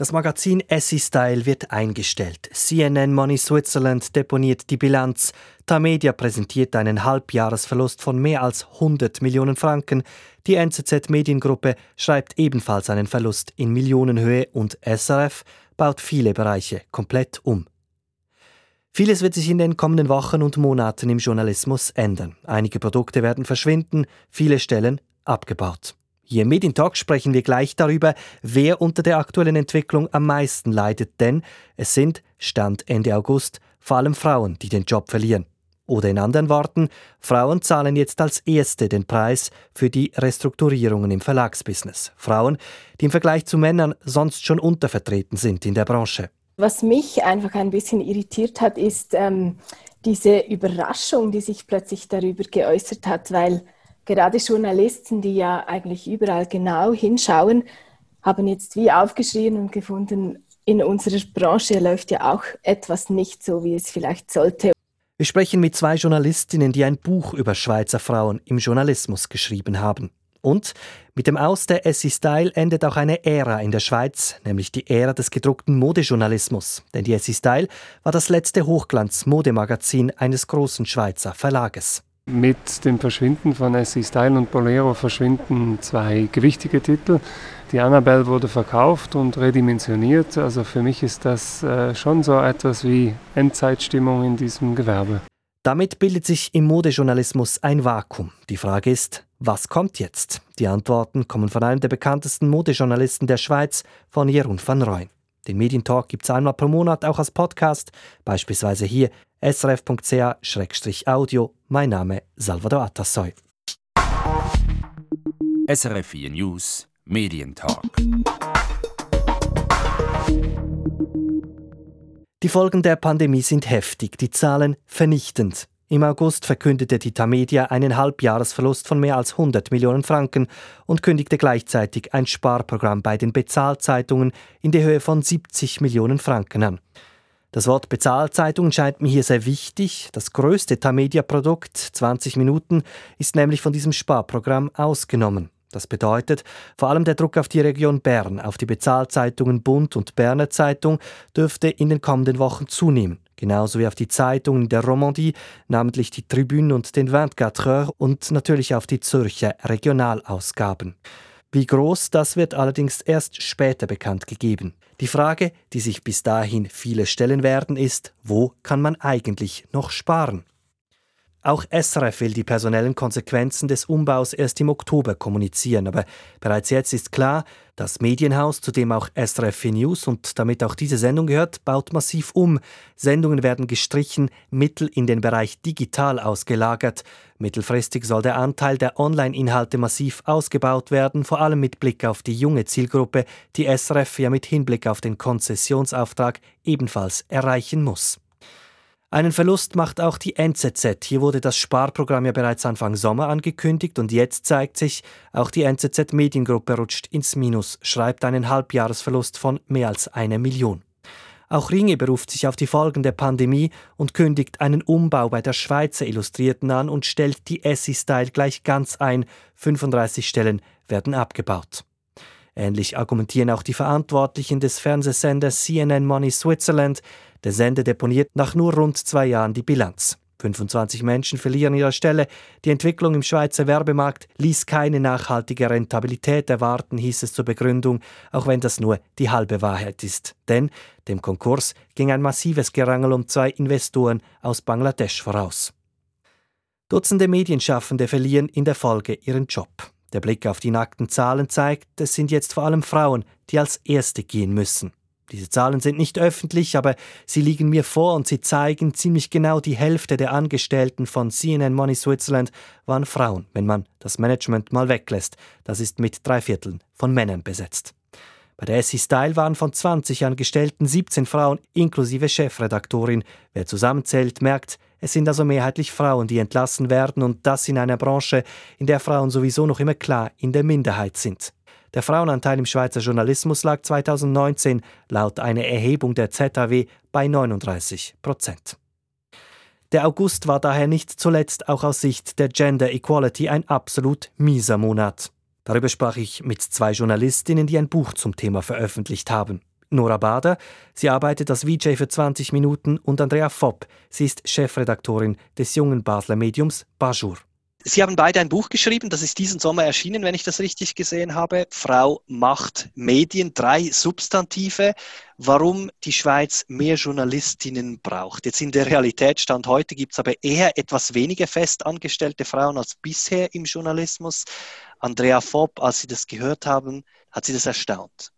Das Magazin Essie Style wird eingestellt. CNN Money Switzerland deponiert die Bilanz. Tamedia präsentiert einen Halbjahresverlust von mehr als 100 Millionen Franken. Die NZZ Mediengruppe schreibt ebenfalls einen Verlust in Millionenhöhe und SRF baut viele Bereiche komplett um. Vieles wird sich in den kommenden Wochen und Monaten im Journalismus ändern. Einige Produkte werden verschwinden, viele Stellen abgebaut. Hier im Medientalk sprechen wir gleich darüber, wer unter der aktuellen Entwicklung am meisten leidet, denn es sind, Stand Ende August, vor allem Frauen, die den Job verlieren. Oder in anderen Worten, Frauen zahlen jetzt als Erste den Preis für die Restrukturierungen im Verlagsbusiness. Frauen, die im Vergleich zu Männern sonst schon untervertreten sind in der Branche. Was mich einfach ein bisschen irritiert hat, ist ähm, diese Überraschung, die sich plötzlich darüber geäußert hat, weil gerade Journalisten, die ja eigentlich überall genau hinschauen, haben jetzt wie aufgeschrien und gefunden, in unserer Branche läuft ja auch etwas nicht so, wie es vielleicht sollte. Wir sprechen mit zwei Journalistinnen, die ein Buch über Schweizer Frauen im Journalismus geschrieben haben. Und mit dem Aus der Essie Style endet auch eine Ära in der Schweiz, nämlich die Ära des gedruckten Modejournalismus. Denn die Essie Style war das letzte Hochglanz-Modemagazin eines großen Schweizer Verlages. Mit dem Verschwinden von Essie Style und Bolero verschwinden zwei gewichtige Titel. Die Annabelle wurde verkauft und redimensioniert. Also für mich ist das äh, schon so etwas wie Endzeitstimmung in diesem Gewerbe. Damit bildet sich im Modejournalismus ein Vakuum. Die Frage ist, was kommt jetzt? Die Antworten kommen von einem der bekanntesten Modejournalisten der Schweiz, von Jeroen van Rooyen. Den Medientalk gibt es einmal pro Monat auch als Podcast, beispielsweise hier srf.ch-audio. Mein Name Salvador Atassoy. SRF 4 News Medientalk. Die Folgen der Pandemie sind heftig, die Zahlen vernichtend. Im August verkündete die Tamedia einen Halbjahresverlust von mehr als 100 Millionen Franken und kündigte gleichzeitig ein Sparprogramm bei den Bezahlzeitungen in der Höhe von 70 Millionen Franken an. Das Wort Bezahlzeitung scheint mir hier sehr wichtig. Das größte Tamedia-Produkt, 20 Minuten, ist nämlich von diesem Sparprogramm ausgenommen. Das bedeutet, vor allem der Druck auf die Region Bern, auf die Bezahlzeitungen Bund und Berner Zeitung dürfte in den kommenden Wochen zunehmen. Genauso wie auf die Zeitungen der Romandie, namentlich die Tribune und den 24 Heures und natürlich auf die Zürcher Regionalausgaben. Wie groß, das wird allerdings erst später bekannt gegeben. Die Frage, die sich bis dahin viele stellen werden, ist, wo kann man eigentlich noch sparen? Auch SRF will die personellen Konsequenzen des Umbaus erst im Oktober kommunizieren, aber bereits jetzt ist klar, das Medienhaus, zu dem auch SRF News und damit auch diese Sendung gehört, baut massiv um. Sendungen werden gestrichen, Mittel in den Bereich digital ausgelagert. Mittelfristig soll der Anteil der Online-Inhalte massiv ausgebaut werden, vor allem mit Blick auf die junge Zielgruppe, die SRF ja mit Hinblick auf den Konzessionsauftrag ebenfalls erreichen muss. Einen Verlust macht auch die NZZ. Hier wurde das Sparprogramm ja bereits Anfang Sommer angekündigt und jetzt zeigt sich, auch die NZZ Mediengruppe rutscht ins Minus, schreibt einen Halbjahresverlust von mehr als einer Million. Auch Ringe beruft sich auf die Folgen der Pandemie und kündigt einen Umbau bei der Schweizer Illustrierten an und stellt die Essie-Style gleich ganz ein. 35 Stellen werden abgebaut. Ähnlich argumentieren auch die Verantwortlichen des Fernsehsenders CNN Money Switzerland. Der Sender deponiert nach nur rund zwei Jahren die Bilanz. 25 Menschen verlieren ihre Stelle. Die Entwicklung im Schweizer Werbemarkt ließ keine nachhaltige Rentabilität erwarten, hieß es zur Begründung, auch wenn das nur die halbe Wahrheit ist. Denn dem Konkurs ging ein massives Gerangel um zwei Investoren aus Bangladesch voraus. Dutzende Medienschaffende verlieren in der Folge ihren Job. Der Blick auf die nackten Zahlen zeigt, es sind jetzt vor allem Frauen, die als Erste gehen müssen. Diese Zahlen sind nicht öffentlich, aber sie liegen mir vor und sie zeigen, ziemlich genau die Hälfte der Angestellten von CNN Money Switzerland waren Frauen, wenn man das Management mal weglässt. Das ist mit drei Vierteln von Männern besetzt. Bei der SC Style waren von 20 Angestellten 17 Frauen inklusive Chefredaktorin. Wer zusammenzählt, merkt, es sind also mehrheitlich Frauen, die entlassen werden und das in einer Branche, in der Frauen sowieso noch immer klar in der Minderheit sind. Der Frauenanteil im Schweizer Journalismus lag 2019 laut einer Erhebung der ZAW bei 39 Prozent. Der August war daher nicht zuletzt auch aus Sicht der Gender Equality ein absolut mieser Monat. Darüber sprach ich mit zwei Journalistinnen, die ein Buch zum Thema veröffentlicht haben. Nora Bader, sie arbeitet als VJ für 20 Minuten und Andrea Fopp, sie ist Chefredaktorin des jungen Basler Mediums Bajur. Sie haben beide ein Buch geschrieben, das ist diesen Sommer erschienen, wenn ich das richtig gesehen habe. Frau macht Medien, drei Substantive. Warum die Schweiz mehr Journalistinnen braucht. Jetzt in der Realitätsstand heute gibt es aber eher etwas weniger festangestellte Frauen als bisher im Journalismus. Andrea Fopp, als Sie das gehört haben, hat Sie das erstaunt?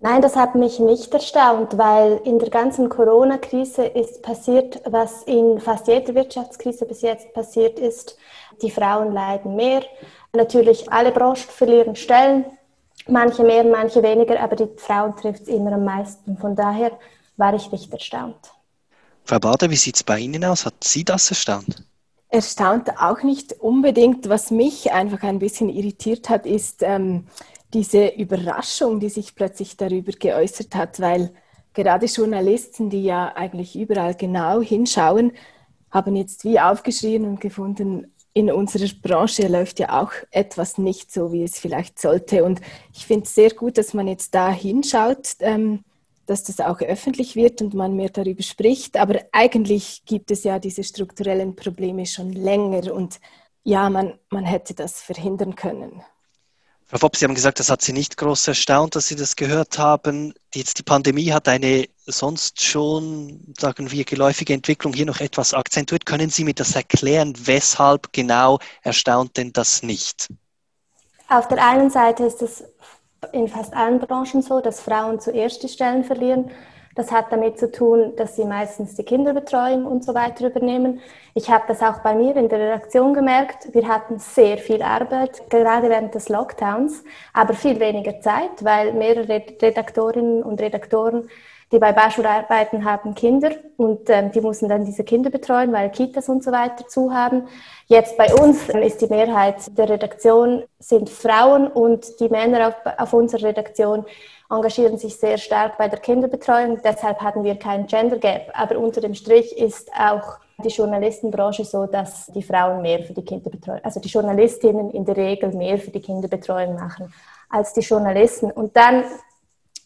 Nein, das hat mich nicht erstaunt, weil in der ganzen Corona-Krise ist passiert, was in fast jeder Wirtschaftskrise bis jetzt passiert ist. Die Frauen leiden mehr. Natürlich, alle Branchen verlieren Stellen, manche mehr, manche weniger, aber die Frauen trifft es immer am meisten. Von daher war ich nicht erstaunt. Frau Bader, wie sieht es bei Ihnen aus? Hat Sie das erstaunt? Erstaunt auch nicht unbedingt. Was mich einfach ein bisschen irritiert hat, ist, ähm, diese Überraschung, die sich plötzlich darüber geäußert hat, weil gerade Journalisten, die ja eigentlich überall genau hinschauen, haben jetzt wie aufgeschrien und gefunden, in unserer Branche läuft ja auch etwas nicht so, wie es vielleicht sollte. Und ich finde es sehr gut, dass man jetzt da hinschaut, ähm, dass das auch öffentlich wird und man mehr darüber spricht. Aber eigentlich gibt es ja diese strukturellen Probleme schon länger und ja, man, man hätte das verhindern können. Frau Fopp, Sie haben gesagt, das hat Sie nicht groß erstaunt, dass Sie das gehört haben. Jetzt die Pandemie hat eine sonst schon, sagen wir, geläufige Entwicklung hier noch etwas akzentuiert. Können Sie mir das erklären, weshalb genau erstaunt denn das nicht? Auf der einen Seite ist es in fast allen Branchen so, dass Frauen zuerst die Stellen verlieren. Das hat damit zu tun, dass sie meistens die Kinderbetreuung und so weiter übernehmen. Ich habe das auch bei mir in der Redaktion gemerkt. Wir hatten sehr viel Arbeit, gerade während des Lockdowns, aber viel weniger Zeit, weil mehrere Redaktorinnen und Redaktoren, die bei Bachelor arbeiten, haben Kinder und ähm, die mussten dann diese Kinder betreuen, weil Kitas und so weiter zu haben. Jetzt bei uns ist die Mehrheit der Redaktion sind Frauen und die Männer auf, auf unserer Redaktion engagieren sich sehr stark bei der Kinderbetreuung. Deshalb hatten wir kein Gender Gap. Aber unter dem Strich ist auch die Journalistenbranche so, dass die Frauen mehr für die Kinderbetreuung, also die Journalistinnen in der Regel mehr für die Kinderbetreuung machen als die Journalisten. Und dann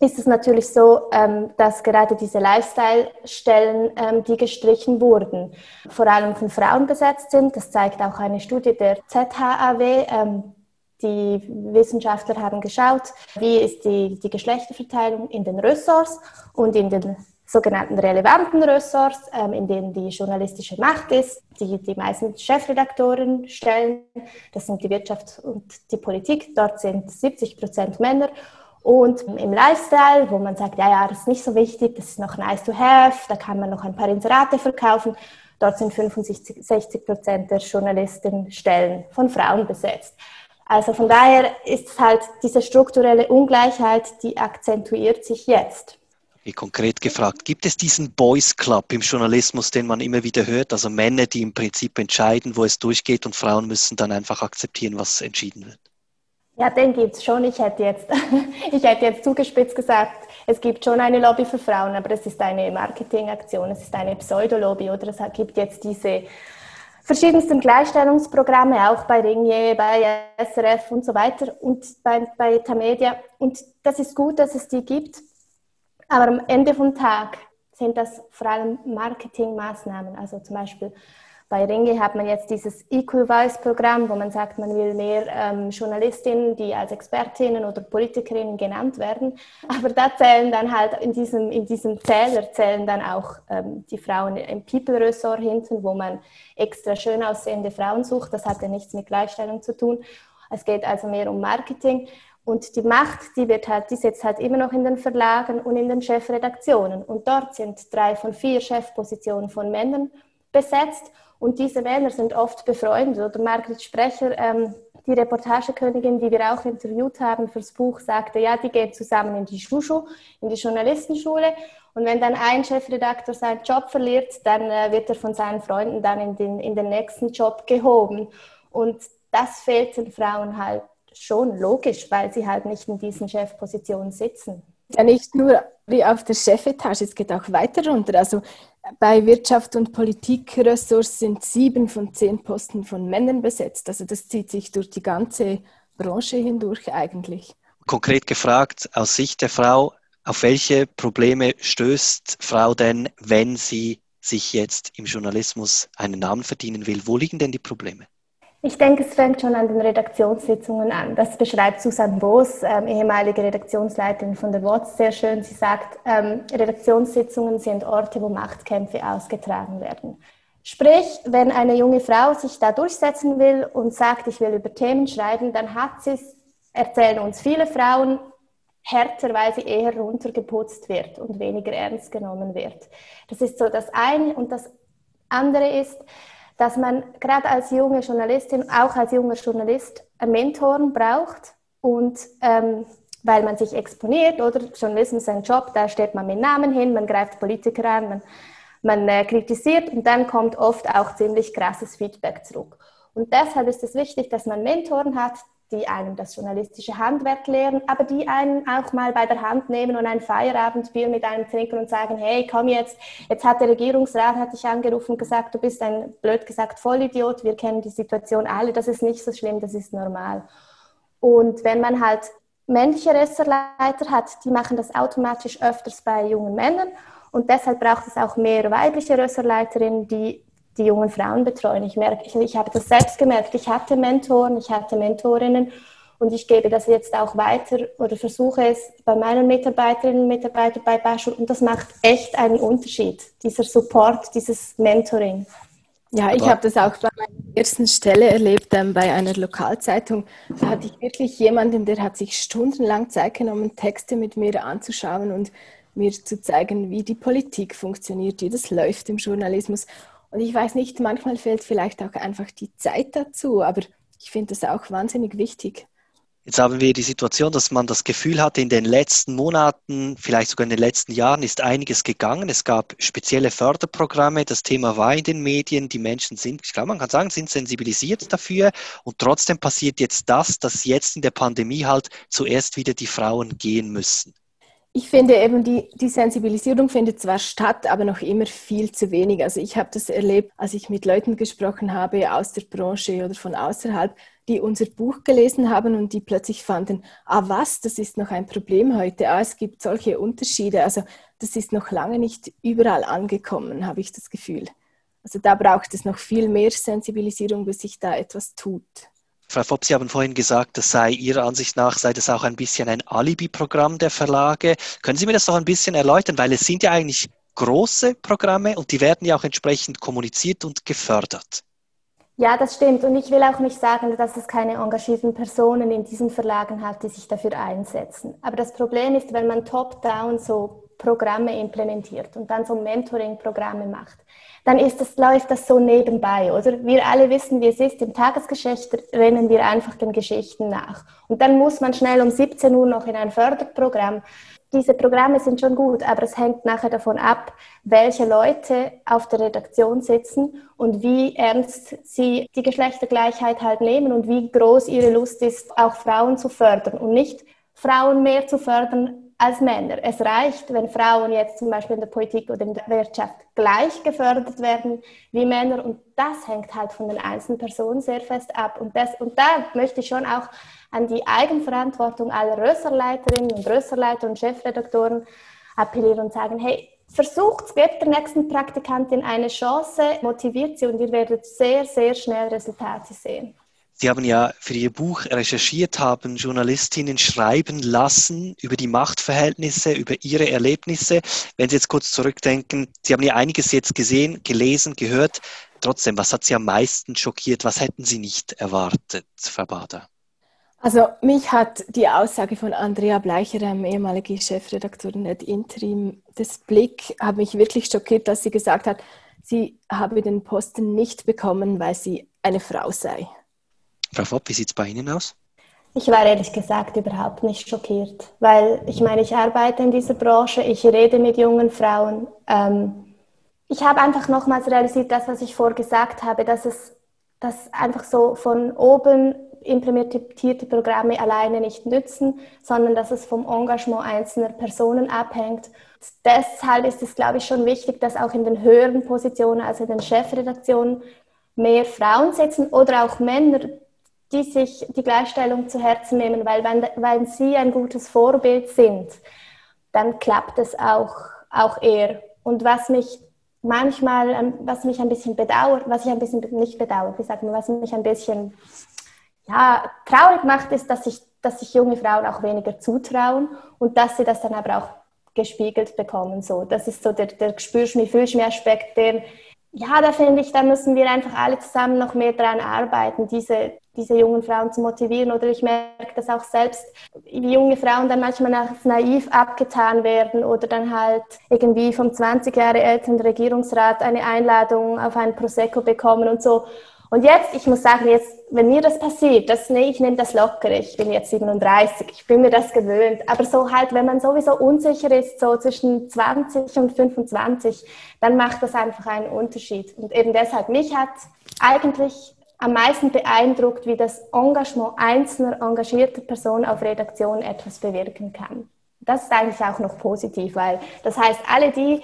ist es natürlich so, ähm, dass gerade diese Lifestyle-Stellen, ähm, die gestrichen wurden, vor allem von Frauen besetzt sind. Das zeigt auch eine Studie der ZHAW. Ähm, die Wissenschaftler haben geschaut, wie ist die, die Geschlechterverteilung in den Ressorts und in den sogenannten relevanten Ressorts, in denen die journalistische Macht ist, die die meisten Chefredaktoren stellen. Das sind die Wirtschaft und die Politik. Dort sind 70 Prozent Männer. Und im Lifestyle, wo man sagt, ja, ja, das ist nicht so wichtig, das ist noch nice to have, da kann man noch ein paar Inserate verkaufen. Dort sind 65, 60 Prozent der Journalistenstellen von Frauen besetzt. Also von daher ist halt diese strukturelle Ungleichheit, die akzentuiert sich jetzt. Wie konkret gefragt, gibt es diesen Boys Club im Journalismus, den man immer wieder hört? Also Männer, die im Prinzip entscheiden, wo es durchgeht und Frauen müssen dann einfach akzeptieren, was entschieden wird. Ja, den gibt es schon. Ich hätte, jetzt, ich hätte jetzt zugespitzt gesagt, es gibt schon eine Lobby für Frauen, aber es ist eine Marketingaktion, es ist eine Pseudolobby oder es gibt jetzt diese verschiedensten Gleichstellungsprogramme, auch bei Ringier, bei SRF und so weiter und bei, bei Tamedia. Und das ist gut, dass es die gibt. Aber am Ende vom Tag sind das vor allem Marketingmaßnahmen. Also zum Beispiel bei Ringe hat man jetzt dieses Equal Voice Programm, wo man sagt, man will mehr ähm, Journalistinnen, die als Expertinnen oder Politikerinnen genannt werden. Aber da zählen dann halt in diesem, in diesem Zähler zählen dann auch ähm, die Frauen im People-Ressort hinten, wo man extra schön aussehende Frauen sucht. Das hat ja nichts mit Gleichstellung zu tun. Es geht also mehr um Marketing. Und die Macht, die wird halt, die sitzt halt immer noch in den Verlagen und in den Chefredaktionen. Und dort sind drei von vier Chefpositionen von Männern besetzt. Und diese Männer sind oft befreundet. Oder Margret Sprecher, ähm, die Reportagekönigin, die wir auch interviewt haben fürs Buch, sagte, ja, die gehen zusammen in die Schuschu, in die Journalistenschule. Und wenn dann ein Chefredakteur seinen Job verliert, dann äh, wird er von seinen Freunden dann in den, in den nächsten Job gehoben. Und das fehlt den Frauen halt schon logisch, weil sie halt nicht in diesen Chefpositionen sitzen. Ja, nicht nur wie auf der Chefetage, es geht auch weiter runter. Also bei Wirtschaft und Politikressorts sind sieben von zehn Posten von Männern besetzt. Also das zieht sich durch die ganze Branche hindurch eigentlich. Konkret gefragt, aus Sicht der Frau, Auf welche Probleme stößt Frau denn, wenn sie sich jetzt im Journalismus einen Namen verdienen will? Wo liegen denn die Probleme? Ich denke, es fängt schon an den Redaktionssitzungen an. Das beschreibt Susanne Boos, ähm, ehemalige Redaktionsleiterin von der WOTS, sehr schön. Sie sagt, ähm, Redaktionssitzungen sind Orte, wo Machtkämpfe ausgetragen werden. Sprich, wenn eine junge Frau sich da durchsetzen will und sagt, ich will über Themen schreiben, dann hat sie es, erzählen uns viele Frauen, härter, weil sie eher runtergeputzt wird und weniger ernst genommen wird. Das ist so das eine. Und das andere ist, dass man gerade als junge Journalistin, auch als junger Journalist, Mentoren braucht und ähm, weil man sich exponiert, oder Journalismus ist ein Job, da steht man mit Namen hin, man greift Politiker an, man, man äh, kritisiert und dann kommt oft auch ziemlich krasses Feedback zurück. Und deshalb ist es wichtig, dass man Mentoren hat, die einem das journalistische Handwerk lehren, aber die einen auch mal bei der Hand nehmen und ein Feierabendbier mit einem trinken und sagen, hey, komm jetzt, jetzt hat der Regierungsrat hat dich angerufen und gesagt, du bist ein, blöd gesagt, Vollidiot, wir kennen die Situation alle, das ist nicht so schlimm, das ist normal. Und wenn man halt männliche Ressortleiter hat, die machen das automatisch öfters bei jungen Männern und deshalb braucht es auch mehr weibliche Ressortleiterinnen, die die jungen Frauen betreuen. Ich, merke, ich, ich habe das selbst gemerkt. Ich hatte Mentoren, ich hatte Mentorinnen und ich gebe das jetzt auch weiter oder versuche es bei meinen Mitarbeiterinnen und Mitarbeitern bei Beispiel. Und das macht echt einen Unterschied, dieser Support, dieses Mentoring. Ja, ich habe das auch bei meiner ersten Stelle erlebt, ähm, bei einer Lokalzeitung. Da hatte ich wirklich jemanden, der hat sich stundenlang Zeit genommen, Texte mit mir anzuschauen und mir zu zeigen, wie die Politik funktioniert, wie das läuft im Journalismus. Und ich weiß nicht, manchmal fehlt vielleicht auch einfach die Zeit dazu, aber ich finde das auch wahnsinnig wichtig. Jetzt haben wir die Situation, dass man das Gefühl hatte, in den letzten Monaten, vielleicht sogar in den letzten Jahren ist einiges gegangen. Es gab spezielle Förderprogramme, das Thema war in den Medien, die Menschen sind, ich glaube, man kann sagen, sind sensibilisiert dafür und trotzdem passiert jetzt das, dass jetzt in der Pandemie halt zuerst wieder die Frauen gehen müssen. Ich finde eben, die, die Sensibilisierung findet zwar statt, aber noch immer viel zu wenig. Also ich habe das erlebt, als ich mit Leuten gesprochen habe aus der Branche oder von außerhalb, die unser Buch gelesen haben und die plötzlich fanden, ah was, das ist noch ein Problem heute, ah es gibt solche Unterschiede. Also das ist noch lange nicht überall angekommen, habe ich das Gefühl. Also da braucht es noch viel mehr Sensibilisierung, bis sich da etwas tut. Frau Fopp, Sie haben vorhin gesagt, das sei Ihrer Ansicht nach, sei das auch ein bisschen ein Alibi-Programm der Verlage. Können Sie mir das noch ein bisschen erläutern? Weil es sind ja eigentlich große Programme und die werden ja auch entsprechend kommuniziert und gefördert. Ja, das stimmt. Und ich will auch nicht sagen, dass es keine engagierten Personen in diesen Verlagen hat, die sich dafür einsetzen. Aber das Problem ist, wenn man top-down so Programme implementiert und dann so Mentoring-Programme macht, dann ist das, läuft das so nebenbei, oder? Wir alle wissen, wie es ist. Im Tagesgeschäft rennen wir einfach den Geschichten nach. Und dann muss man schnell um 17 Uhr noch in ein Förderprogramm. Diese Programme sind schon gut, aber es hängt nachher davon ab, welche Leute auf der Redaktion sitzen und wie ernst sie die Geschlechtergleichheit halt nehmen und wie groß ihre Lust ist, auch Frauen zu fördern und nicht Frauen mehr zu fördern als Männer. Es reicht, wenn Frauen jetzt zum Beispiel in der Politik oder in der Wirtschaft gleich gefördert werden wie Männer. Und das hängt halt von den einzelnen Personen sehr fest ab. Und, das, und da möchte ich schon auch an die Eigenverantwortung aller Rösserleiterinnen und Rösserleiter und Chefredaktoren appellieren und sagen, hey, versucht, gebt der nächsten Praktikantin eine Chance, motiviert sie und ihr werdet sehr, sehr schnell Resultate sehen. Sie haben ja für Ihr Buch recherchiert, haben Journalistinnen schreiben lassen über die Machtverhältnisse, über ihre Erlebnisse. Wenn Sie jetzt kurz zurückdenken, Sie haben ja einiges jetzt gesehen, gelesen, gehört. Trotzdem, was hat Sie am meisten schockiert? Was hätten Sie nicht erwartet, Frau Bader? Also mich hat die Aussage von Andrea Bleicher, ehemalige Chefredakteurin der Interim, das Blick hat mich wirklich schockiert, dass sie gesagt hat, sie habe den Posten nicht bekommen, weil sie eine Frau sei. Frau Fopp, wie sieht es bei Ihnen aus? Ich war ehrlich gesagt überhaupt nicht schockiert, weil ich meine, ich arbeite in dieser Branche, ich rede mit jungen Frauen. Ähm, ich habe einfach nochmals realisiert, das, was ich vorgesagt habe, dass es dass einfach so von oben implementierte Programme alleine nicht nützen, sondern dass es vom Engagement einzelner Personen abhängt. Deshalb ist es, glaube ich, schon wichtig, dass auch in den höheren Positionen, also in den Chefredaktionen, mehr Frauen sitzen oder auch Männer, die sich die Gleichstellung zu Herzen nehmen, weil wenn, weil sie ein gutes Vorbild sind, dann klappt es auch, auch eher. Und was mich manchmal, ähm, was mich ein bisschen bedauert, was ich ein bisschen nicht bedauert, wie sagt man, was mich ein bisschen ja, traurig macht, ist, dass sich dass sich junge Frauen auch weniger zutrauen und dass sie das dann aber auch gespiegelt bekommen. So, das ist so der, der Spürschmi, Fühlschmi-Aspekt, der, ja, da finde ich, da müssen wir einfach alle zusammen noch mehr dran arbeiten, diese, diese jungen Frauen zu motivieren. Oder ich merke das auch selbst, junge Frauen dann manchmal als naiv abgetan werden oder dann halt irgendwie vom 20 Jahre älteren Regierungsrat eine Einladung auf ein Prosecco bekommen und so. Und jetzt, ich muss sagen, jetzt, wenn mir das passiert, das, nee, ich nehme das locker, ich bin jetzt 37, ich bin mir das gewöhnt. Aber so halt, wenn man sowieso unsicher ist, so zwischen 20 und 25, dann macht das einfach einen Unterschied. Und eben deshalb, mich hat eigentlich am meisten beeindruckt, wie das Engagement einzelner engagierter Personen auf Redaktion etwas bewirken kann. Das ist eigentlich auch noch positiv, weil das heißt, alle die,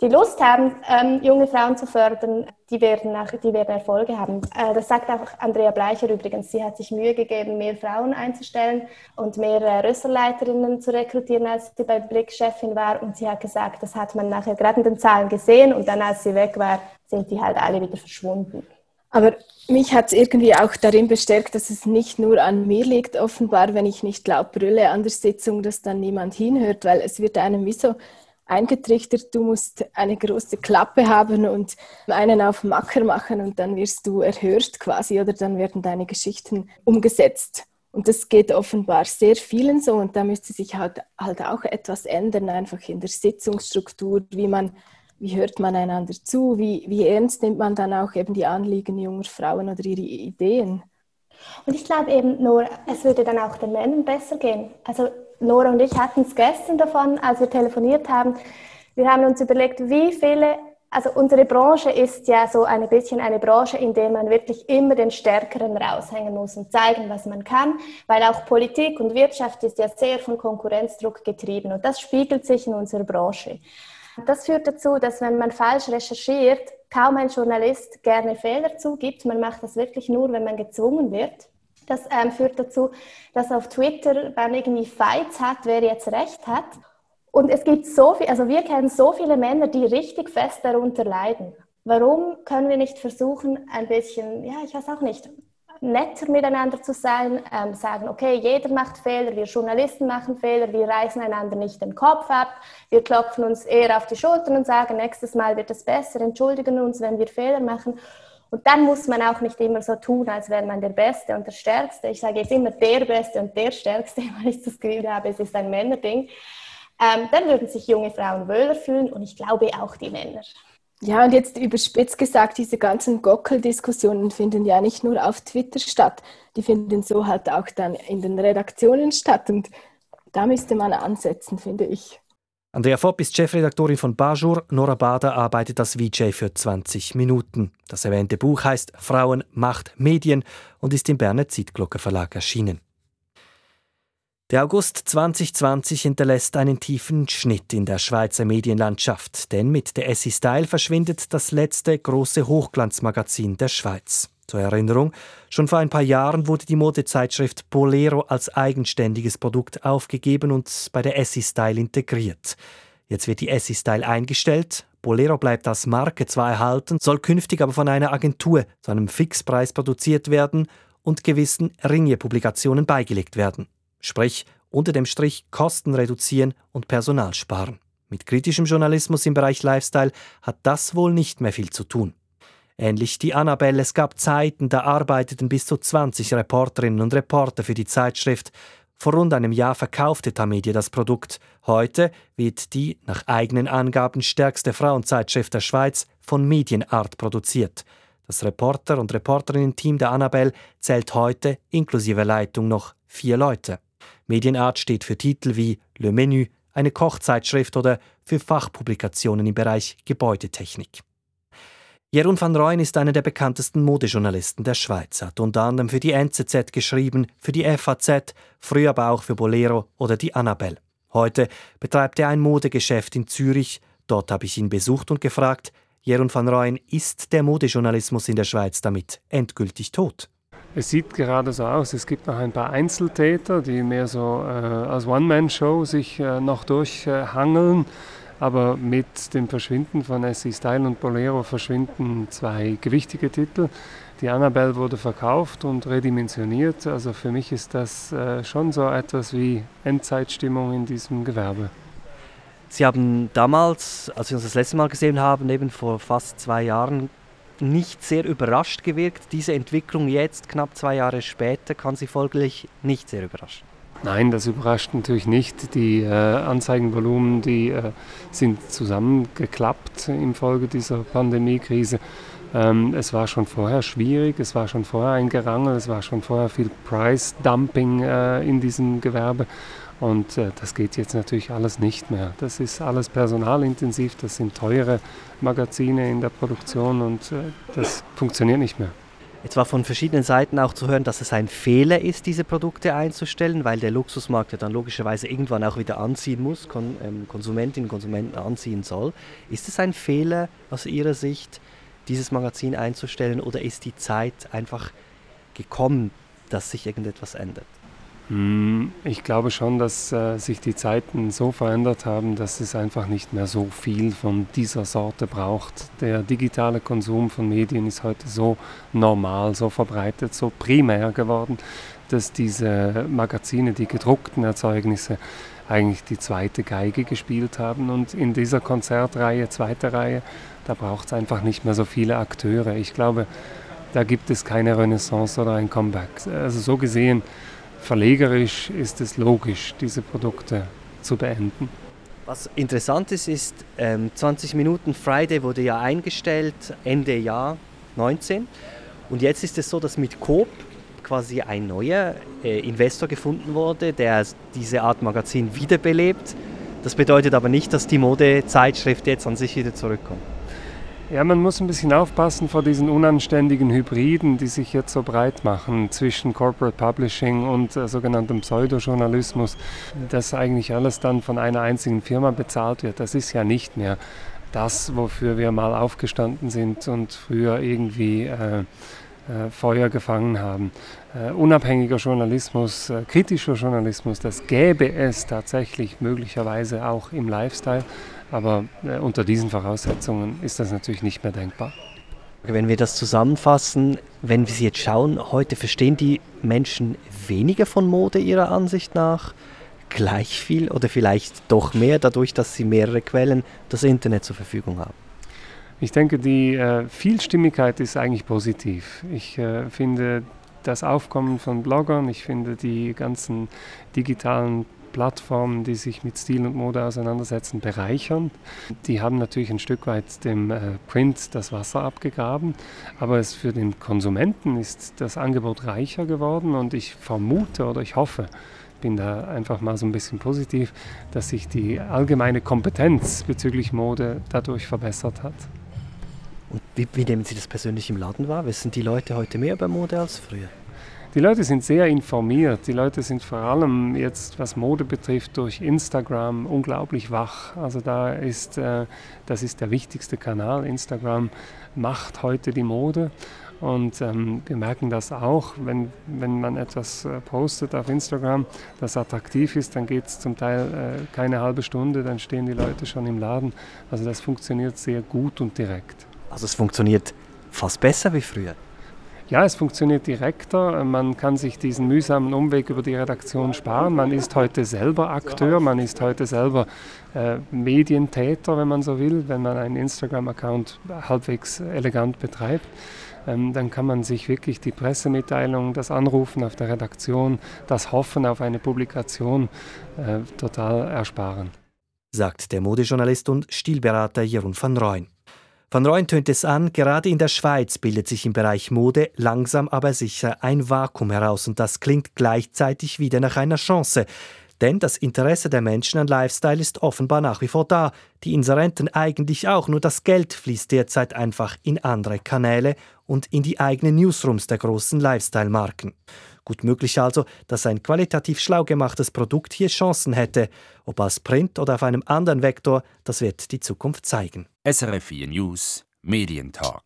die Lust haben, ähm, junge Frauen zu fördern, die werden, nach, die werden Erfolge haben. Äh, das sagt auch Andrea Bleicher übrigens. Sie hat sich Mühe gegeben, mehr Frauen einzustellen und mehr äh, Rösserleiterinnen zu rekrutieren, als sie bei Blick Chefin war. Und sie hat gesagt, das hat man nachher gerade in den Zahlen gesehen und dann, als sie weg war, sind die halt alle wieder verschwunden. Aber mich hat es irgendwie auch darin bestärkt, dass es nicht nur an mir liegt, offenbar, wenn ich nicht laut brülle an der Sitzung, dass dann niemand hinhört, weil es wird einem wie so eingetrichtert, du musst eine große Klappe haben und einen auf Macker machen und dann wirst du erhört quasi oder dann werden deine Geschichten umgesetzt. Und das geht offenbar sehr vielen so und da müsste sich halt, halt auch etwas ändern, einfach in der Sitzungsstruktur, wie man, wie hört man einander zu, wie, wie ernst nimmt man dann auch eben die Anliegen junger Frauen oder ihre Ideen. Und ich glaube eben nur, es würde dann auch den Männern besser gehen. Also Nora und ich hatten es gestern davon, als wir telefoniert haben. Wir haben uns überlegt, wie viele, also unsere Branche ist ja so ein bisschen eine Branche, in der man wirklich immer den Stärkeren raushängen muss und zeigen, was man kann, weil auch Politik und Wirtschaft ist ja sehr von Konkurrenzdruck getrieben und das spiegelt sich in unserer Branche. Das führt dazu, dass wenn man falsch recherchiert, kaum ein Journalist gerne Fehler zugibt. Man macht das wirklich nur, wenn man gezwungen wird. Das ähm, führt dazu, dass auf Twitter man irgendwie Fights hat, wer jetzt recht hat. Und es gibt so viel, also wir kennen so viele Männer, die richtig fest darunter leiden. Warum können wir nicht versuchen, ein bisschen, ja, ich weiß auch nicht, netter miteinander zu sein, ähm, sagen, okay, jeder macht Fehler, wir Journalisten machen Fehler, wir reißen einander nicht den Kopf ab, wir klopfen uns eher auf die Schultern und sagen, nächstes Mal wird es besser, entschuldigen uns, wenn wir Fehler machen. Und dann muss man auch nicht immer so tun, als wäre man der Beste und der Stärkste. Ich sage jetzt immer der Beste und der Stärkste, weil ich das Gefühl habe, es ist ein Männerding. Ähm, dann würden sich junge Frauen wohler fühlen und ich glaube auch die Männer. Ja, und jetzt überspitzt gesagt, diese ganzen Gockel-Diskussionen finden ja nicht nur auf Twitter statt, die finden so halt auch dann in den Redaktionen statt. Und da müsste man ansetzen, finde ich. Andrea Fopp ist Chefredaktorin von Bajur. Nora Bader arbeitet als VJ für 20 Minuten. Das erwähnte Buch heißt Frauen, Macht, Medien und ist im Berner Zeitglocke Verlag erschienen. Der August 2020 hinterlässt einen tiefen Schnitt in der Schweizer Medienlandschaft, denn mit der Essie Style verschwindet das letzte große Hochglanzmagazin der Schweiz. Zur Erinnerung, schon vor ein paar Jahren wurde die Modezeitschrift Bolero als eigenständiges Produkt aufgegeben und bei der Essie Style integriert. Jetzt wird die Essie Style eingestellt, Bolero bleibt als Marke zwar erhalten, soll künftig aber von einer Agentur zu einem Fixpreis produziert werden und gewissen Ringe-Publikationen beigelegt werden. Sprich, unter dem Strich Kosten reduzieren und Personal sparen. Mit kritischem Journalismus im Bereich Lifestyle hat das wohl nicht mehr viel zu tun. Ähnlich die Annabelle, es gab Zeiten, da arbeiteten bis zu 20 Reporterinnen und Reporter für die Zeitschrift. Vor rund einem Jahr verkaufte Tamedia das Produkt. Heute wird die nach eigenen Angaben stärkste Frauenzeitschrift der Schweiz von Medienart produziert. Das Reporter- und Reporterinnen-Team der Annabelle zählt heute inklusive Leitung noch vier Leute. Medienart steht für Titel wie Le Menu, eine Kochzeitschrift oder für Fachpublikationen im Bereich Gebäudetechnik. Jeroen van Rooyen ist einer der bekanntesten Modejournalisten der Schweiz. Hat unter anderem für die NZZ geschrieben, für die FAZ, früher aber auch für Bolero oder die Annabelle. Heute betreibt er ein Modegeschäft in Zürich. Dort habe ich ihn besucht und gefragt, Jeroen van Rooyen, ist der Modejournalismus in der Schweiz damit endgültig tot? Es sieht gerade so aus. Es gibt noch ein paar Einzeltäter, die mehr so äh, als One-Man-Show sich äh, noch durchhangeln. Aber mit dem Verschwinden von SC Style und Bolero verschwinden zwei gewichtige Titel. Die Annabelle wurde verkauft und redimensioniert. Also für mich ist das äh, schon so etwas wie Endzeitstimmung in diesem Gewerbe. Sie haben damals, als wir uns das letzte Mal gesehen haben, eben vor fast zwei Jahren, nicht sehr überrascht gewirkt. Diese Entwicklung jetzt, knapp zwei Jahre später, kann Sie folglich nicht sehr überraschen. Nein, das überrascht natürlich nicht. Die äh, Anzeigenvolumen, die äh, sind zusammengeklappt infolge dieser Pandemiekrise. Ähm, es war schon vorher schwierig, es war schon vorher ein Gerangel, es war schon vorher viel Price-Dumping äh, in diesem Gewerbe. Und äh, das geht jetzt natürlich alles nicht mehr. Das ist alles personalintensiv, das sind teure Magazine in der Produktion und äh, das funktioniert nicht mehr. Jetzt war von verschiedenen Seiten auch zu hören, dass es ein Fehler ist, diese Produkte einzustellen, weil der Luxusmarkt ja dann logischerweise irgendwann auch wieder anziehen muss, Kon ähm, Konsumentinnen und Konsumenten anziehen soll. Ist es ein Fehler aus Ihrer Sicht, dieses Magazin einzustellen oder ist die Zeit einfach gekommen, dass sich irgendetwas ändert? Hm, ich glaube schon, dass äh, sich die Zeiten so verändert haben, dass es einfach nicht mehr so viel von dieser Sorte braucht. Der digitale Konsum von Medien ist heute so normal, so verbreitet, so primär geworden, dass diese Magazine, die gedruckten Erzeugnisse, eigentlich die zweite Geige gespielt haben. Und in dieser Konzertreihe, zweite Reihe, da braucht es einfach nicht mehr so viele Akteure. Ich glaube, da gibt es keine Renaissance oder ein Comeback. Also so gesehen, verlegerisch ist es logisch, diese Produkte zu beenden. Was interessant ist, ist, ähm, 20 Minuten Friday wurde ja eingestellt Ende Jahr 19. Und jetzt ist es so, dass mit Coop quasi ein neuer äh, Investor gefunden wurde, der diese Art Magazin wiederbelebt. Das bedeutet aber nicht, dass die Modezeitschrift jetzt an sich wieder zurückkommt. Ja, man muss ein bisschen aufpassen vor diesen unanständigen Hybriden, die sich jetzt so breit machen zwischen Corporate Publishing und äh, sogenanntem Pseudojournalismus, dass eigentlich alles dann von einer einzigen Firma bezahlt wird. Das ist ja nicht mehr das, wofür wir mal aufgestanden sind und früher irgendwie äh, äh, Feuer gefangen haben. Äh, unabhängiger Journalismus, äh, kritischer Journalismus, das gäbe es tatsächlich möglicherweise auch im Lifestyle. Aber äh, unter diesen Voraussetzungen ist das natürlich nicht mehr denkbar. Wenn wir das zusammenfassen, wenn wir sie jetzt schauen, heute verstehen die Menschen weniger von Mode ihrer Ansicht nach, gleich viel oder vielleicht doch mehr, dadurch, dass sie mehrere Quellen, das Internet zur Verfügung haben. Ich denke, die äh, Vielstimmigkeit ist eigentlich positiv. Ich äh, finde das Aufkommen von Bloggern, ich finde die ganzen digitalen Plattformen, die sich mit Stil und Mode auseinandersetzen, bereichern. Die haben natürlich ein Stück weit dem äh, Print das Wasser abgegraben, aber es für den Konsumenten ist das Angebot reicher geworden und ich vermute oder ich hoffe, bin da einfach mal so ein bisschen positiv, dass sich die allgemeine Kompetenz bezüglich Mode dadurch verbessert hat. Und wie, wie nehmen Sie das persönlich im Laden wahr? Wissen die Leute heute mehr über Mode als früher? Die Leute sind sehr informiert. Die Leute sind vor allem jetzt, was Mode betrifft, durch Instagram unglaublich wach. Also da ist, äh, das ist der wichtigste Kanal. Instagram macht heute die Mode. Und ähm, wir merken das auch, wenn, wenn man etwas äh, postet auf Instagram, das attraktiv ist, dann geht es zum Teil äh, keine halbe Stunde, dann stehen die Leute schon im Laden. Also das funktioniert sehr gut und direkt. Also es funktioniert fast besser wie früher. Ja, es funktioniert direkter. Man kann sich diesen mühsamen Umweg über die Redaktion sparen. Man ist heute selber Akteur, man ist heute selber äh, Medientäter, wenn man so will, wenn man einen Instagram-Account halbwegs elegant betreibt. Ähm, dann kann man sich wirklich die Pressemitteilung, das Anrufen auf der Redaktion, das Hoffen auf eine Publikation äh, total ersparen. Sagt der Modejournalist und Stilberater Jeroen van Rooyen. Van Rooyen tönt es an, gerade in der Schweiz bildet sich im Bereich Mode langsam aber sicher ein Vakuum heraus und das klingt gleichzeitig wieder nach einer Chance. Denn das Interesse der Menschen an Lifestyle ist offenbar nach wie vor da. Die Inserenten eigentlich auch, nur das Geld fließt derzeit einfach in andere Kanäle und in die eigenen Newsrooms der großen Lifestyle-Marken. Gut möglich also, dass ein qualitativ schlau gemachtes Produkt hier Chancen hätte. Ob als Print oder auf einem anderen Vektor, das wird die Zukunft zeigen. SRF 4 News Medientalk.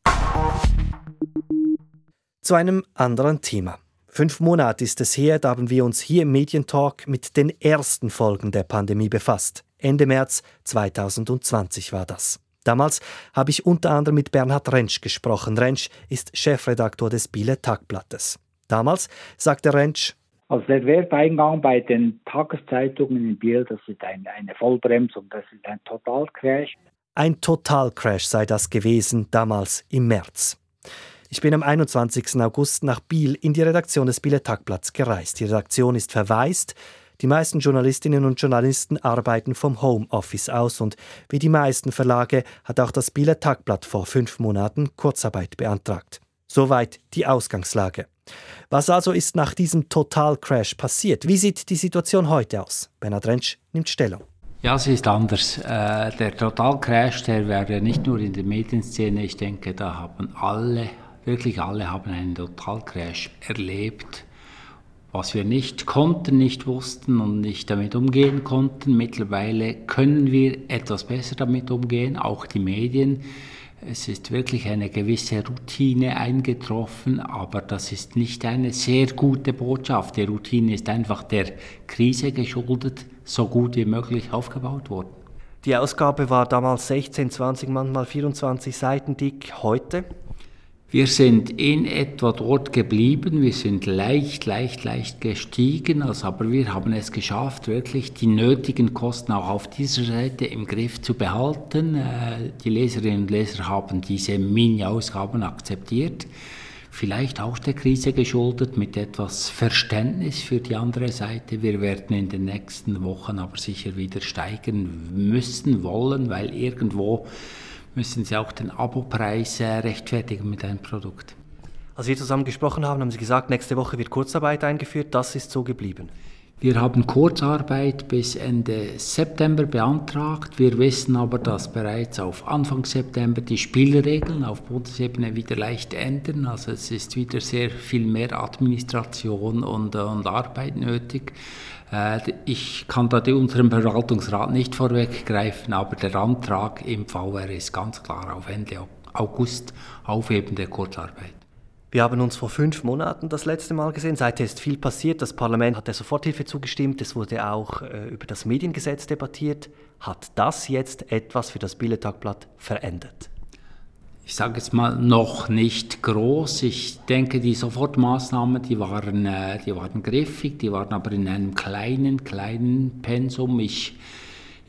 Zu einem anderen Thema. Fünf Monate ist es her, da haben wir uns hier im Medientalk mit den ersten Folgen der Pandemie befasst. Ende März 2020 war das. Damals habe ich unter anderem mit Bernhard Rentsch gesprochen. Rentsch ist Chefredaktor des Bieler Tagblattes. Damals sagte Rentsch, also der Werbeeingang bei den Tageszeitungen in Biel, das ist ein, eine Vollbremsung, das ist ein Totalcrash. Ein Totalcrash sei das gewesen, damals im März. Ich bin am 21. August nach Biel in die Redaktion des Bieler Tagblatts gereist. Die Redaktion ist verwaist. Die meisten Journalistinnen und Journalisten arbeiten vom Homeoffice aus und wie die meisten Verlage hat auch das Bieler Tagblatt vor fünf Monaten Kurzarbeit beantragt. Soweit die Ausgangslage. Was also ist nach diesem Totalcrash passiert? Wie sieht die Situation heute aus? Bernhard Rentsch nimmt Stellung. Ja, es ist anders. Äh, der Totalcrash, der wäre nicht nur in der Medienszene, ich denke, da haben alle, wirklich alle haben einen Totalcrash erlebt. Was wir nicht konnten, nicht wussten und nicht damit umgehen konnten, mittlerweile können wir etwas besser damit umgehen, auch die Medien. Es ist wirklich eine gewisse Routine eingetroffen, aber das ist nicht eine sehr gute Botschaft. Die Routine ist einfach der Krise geschuldet, so gut wie möglich aufgebaut worden. Die Ausgabe war damals 16, 20, manchmal 24 Seiten dick. Heute? Wir sind in etwa dort geblieben. Wir sind leicht, leicht, leicht gestiegen. Also, aber wir haben es geschafft, wirklich die nötigen Kosten auch auf dieser Seite im Griff zu behalten. Äh, die Leserinnen und Leser haben diese Mini-Ausgaben akzeptiert. Vielleicht auch der Krise geschuldet, mit etwas Verständnis für die andere Seite. Wir werden in den nächsten Wochen aber sicher wieder steigen müssen, wollen, weil irgendwo müssen Sie auch den Abopreis äh, rechtfertigen mit einem Produkt. Als wir zusammen gesprochen haben, haben Sie gesagt, nächste Woche wird Kurzarbeit eingeführt. Das ist so geblieben. Wir haben Kurzarbeit bis Ende September beantragt. Wir wissen aber, dass bereits auf Anfang September die Spielregeln auf Bundesebene wieder leicht ändern. Also es ist wieder sehr viel mehr Administration und, und Arbeit nötig. Äh, ich kann da unserem Verwaltungsrat nicht vorweggreifen, aber der Antrag im VR ist ganz klar auf Ende August Aufheben der Kurzarbeit. Wir haben uns vor fünf Monaten das letzte Mal gesehen. Seither ist viel passiert. Das Parlament hat der Soforthilfe zugestimmt. Es wurde auch äh, über das Mediengesetz debattiert. Hat das jetzt etwas für das Billetagblatt verändert? Ich sage jetzt mal noch nicht groß. Ich denke, die Sofortmaßnahmen, die waren, äh, die waren griffig, die waren aber in einem kleinen, kleinen Pensum. Ich,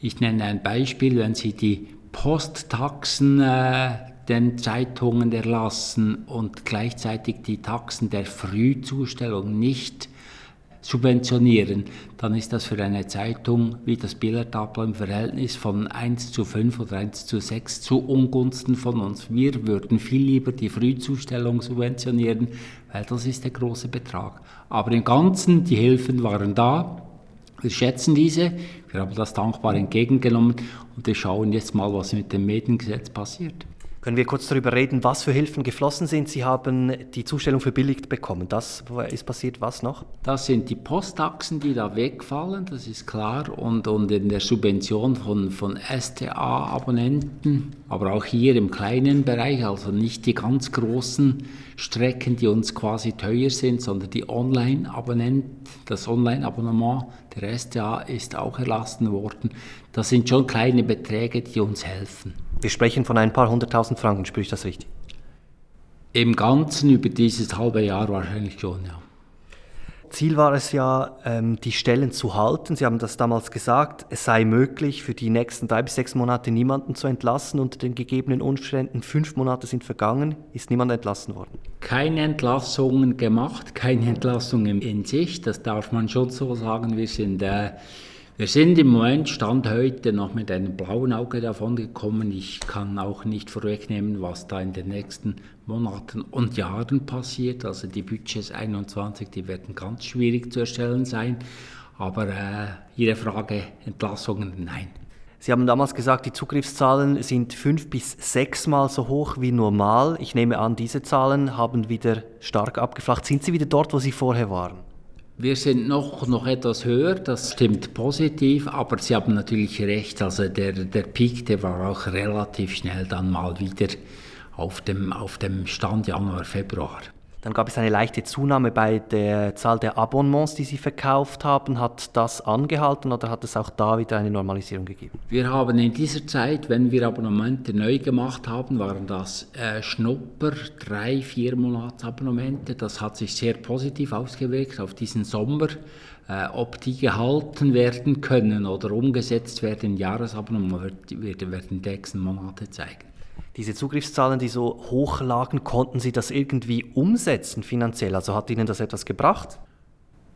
ich nenne ein Beispiel, wenn Sie die Posttaxen äh, den Zeitungen erlassen und gleichzeitig die Taxen der Frühzustellung nicht subventionieren, dann ist das für eine Zeitung wie das Billardtableau im Verhältnis von 1 zu 5 oder 1 zu 6 zu Ungunsten von uns. Wir würden viel lieber die Frühzustellung subventionieren, weil das ist der große Betrag. Aber im Ganzen, die Hilfen waren da. Wir schätzen diese, wir haben das dankbar entgegengenommen und wir schauen jetzt mal, was mit dem Mediengesetz passiert. Können wir kurz darüber reden, was für Hilfen geflossen sind? Sie haben die Zustellung verbilligt bekommen. Das ist passiert. Was noch? Das sind die Posttaxen, die da wegfallen, das ist klar. Und, und in der Subvention von, von STA-Abonnenten, aber auch hier im kleinen Bereich, also nicht die ganz großen Strecken, die uns quasi teuer sind, sondern die Online-Abonnenten, das Online-Abonnement der STA ist auch erlassen worden. Das sind schon kleine Beträge, die uns helfen. Wir sprechen von ein paar hunderttausend Franken, spüre ich das richtig? Im Ganzen über dieses halbe Jahr wahrscheinlich schon, ja. Ziel war es ja, ähm, die Stellen zu halten. Sie haben das damals gesagt, es sei möglich, für die nächsten drei bis sechs Monate niemanden zu entlassen. Unter den gegebenen Umständen, fünf Monate sind vergangen, ist niemand entlassen worden. Keine Entlassungen gemacht, keine Entlassungen in sich, das darf man schon so sagen. Wir sind äh, wir sind im Moment, Stand heute, noch mit einem blauen Auge davon gekommen. Ich kann auch nicht vorwegnehmen, was da in den nächsten Monaten und Jahren passiert. Also die Budgets 21, die werden ganz schwierig zu erstellen sein. Aber äh, Ihre Frage, Entlassungen, nein. Sie haben damals gesagt, die Zugriffszahlen sind fünf bis sechsmal so hoch wie normal. Ich nehme an, diese Zahlen haben wieder stark abgeflacht. Sind Sie wieder dort, wo Sie vorher waren? Wir sind noch, noch etwas höher, das stimmt positiv, aber Sie haben natürlich recht, also der, der Peak, der war auch relativ schnell dann mal wieder auf dem, auf dem Stand Januar, Februar. Dann gab es eine leichte Zunahme bei der Zahl der Abonnements, die Sie verkauft haben. Hat das angehalten oder hat es auch da wieder eine Normalisierung gegeben? Wir haben in dieser Zeit, wenn wir Abonnemente neu gemacht haben, waren das äh, Schnupper, drei, vier Monatsabonnemente. Das hat sich sehr positiv ausgewirkt auf diesen Sommer. Äh, ob die gehalten werden können oder umgesetzt werden Jahresabonnement, wird, werden die nächsten Monate zeigen. Diese Zugriffszahlen, die so hoch lagen, konnten Sie das irgendwie umsetzen finanziell? Also hat Ihnen das etwas gebracht?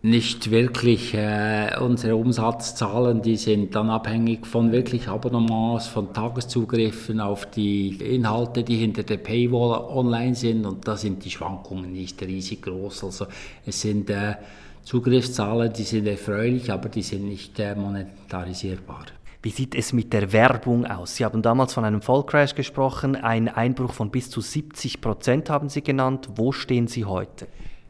Nicht wirklich. Äh, unsere Umsatzzahlen, die sind dann abhängig von wirklich Abonnements, von Tageszugriffen auf die Inhalte, die hinter der Paywall online sind. Und da sind die Schwankungen nicht riesig groß. Also es sind äh, Zugriffszahlen, die sind erfreulich, aber die sind nicht äh, monetarisierbar. Wie sieht es mit der Werbung aus? Sie haben damals von einem Vollcrash gesprochen, ein Einbruch von bis zu 70 Prozent haben Sie genannt. Wo stehen Sie heute?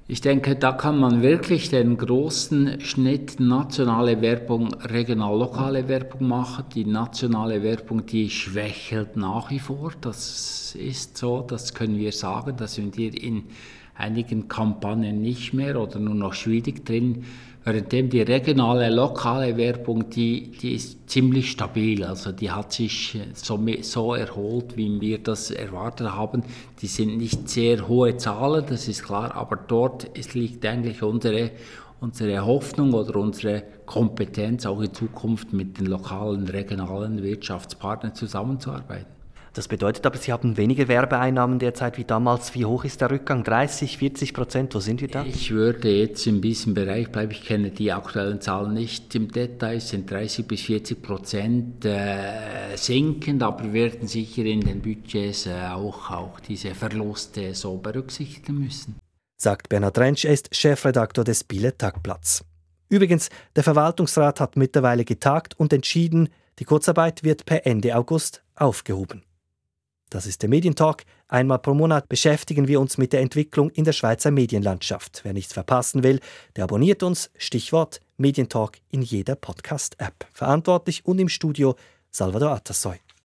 Ich denke, da kann man wirklich den großen Schnitt nationale Werbung, regional-lokale Werbung machen. Die nationale Werbung, die schwächelt nach wie vor. Das ist so, das können wir sagen. Da sind wir in einigen Kampagnen nicht mehr oder nur noch schwierig drin währenddem die regionale, lokale Werbung, die, die ist ziemlich stabil. Also die hat sich so, so erholt, wie wir das erwartet haben. Die sind nicht sehr hohe Zahlen, das ist klar, aber dort liegt eigentlich unsere, unsere Hoffnung oder unsere Kompetenz, auch in Zukunft mit den lokalen, regionalen Wirtschaftspartnern zusammenzuarbeiten. Das bedeutet aber, Sie haben weniger Werbeeinnahmen derzeit wie damals. Wie hoch ist der Rückgang? 30, 40 Prozent? Wo sind wir da? Ich würde jetzt in diesem Bereich bleiben. Ich kenne die aktuellen Zahlen nicht im Detail. Es sind 30 bis 40 Prozent äh, sinkend, aber wir werden sicher in den Budgets äh, auch, auch diese Verluste so berücksichtigen müssen. Sagt Bernhard Rentsch, er ist Chefredaktor des Biele Tagblatts. Übrigens, der Verwaltungsrat hat mittlerweile getagt und entschieden, die Kurzarbeit wird per Ende August aufgehoben. Das ist der Medientalk. Einmal pro Monat beschäftigen wir uns mit der Entwicklung in der Schweizer Medienlandschaft. Wer nichts verpassen will, der abonniert uns. Stichwort Medientalk in jeder Podcast-App. Verantwortlich und im Studio Salvador Atassoy.